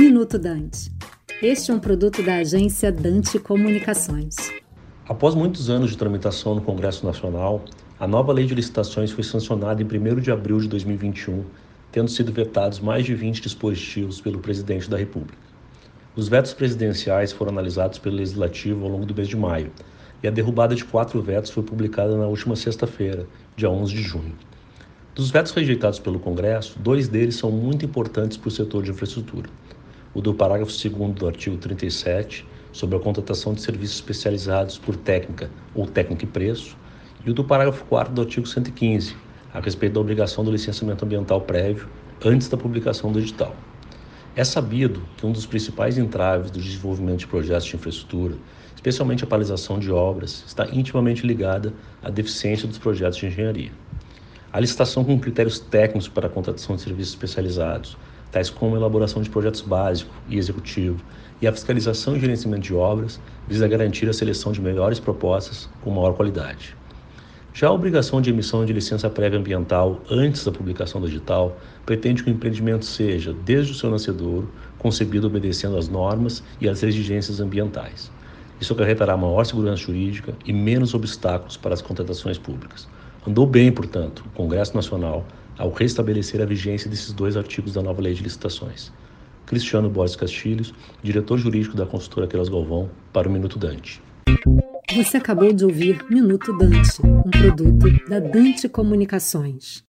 Minuto Dante. Este é um produto da agência Dante Comunicações. Após muitos anos de tramitação no Congresso Nacional, a nova lei de licitações foi sancionada em 1 de abril de 2021, tendo sido vetados mais de 20 dispositivos pelo presidente da República. Os vetos presidenciais foram analisados pelo Legislativo ao longo do mês de maio, e a derrubada de quatro vetos foi publicada na última sexta-feira, dia 11 de junho. Dos vetos rejeitados pelo Congresso, dois deles são muito importantes para o setor de infraestrutura. O do parágrafo 2 do artigo 37, sobre a contratação de serviços especializados por técnica ou técnica e preço, e o do parágrafo 4 do artigo 115, a respeito da obrigação do licenciamento ambiental prévio antes da publicação do edital. É sabido que um dos principais entraves do desenvolvimento de projetos de infraestrutura, especialmente a paralisação de obras, está intimamente ligada à deficiência dos projetos de engenharia. A licitação com critérios técnicos para a contratação de serviços especializados, tais como a elaboração de projetos básico e executivo, e a fiscalização e gerenciamento de obras, visa garantir a seleção de melhores propostas com maior qualidade. Já a obrigação de emissão de licença prévia ambiental antes da publicação do edital pretende que o empreendimento seja, desde o seu nascedouro, concebido obedecendo às normas e às exigências ambientais. Isso acarretará maior segurança jurídica e menos obstáculos para as contratações públicas. Andou bem, portanto, o Congresso Nacional ao restabelecer a vigência desses dois artigos da nova Lei de Licitações. Cristiano Borges Castilhos, diretor jurídico da consultora Queiroz Galvão, para o Minuto Dante. Você acabou de ouvir Minuto Dante, um produto da Dante Comunicações.